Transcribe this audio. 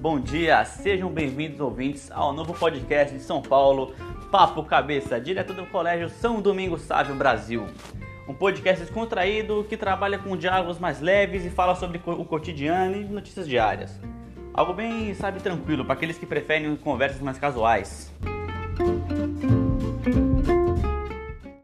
Bom dia, sejam bem-vindos ouvintes ao novo podcast de São Paulo, Papo Cabeça, direto do Colégio São Domingos Sávio Brasil. Um podcast descontraído que trabalha com diálogos mais leves e fala sobre o cotidiano e notícias diárias. Algo bem, sabe, tranquilo para aqueles que preferem conversas mais casuais.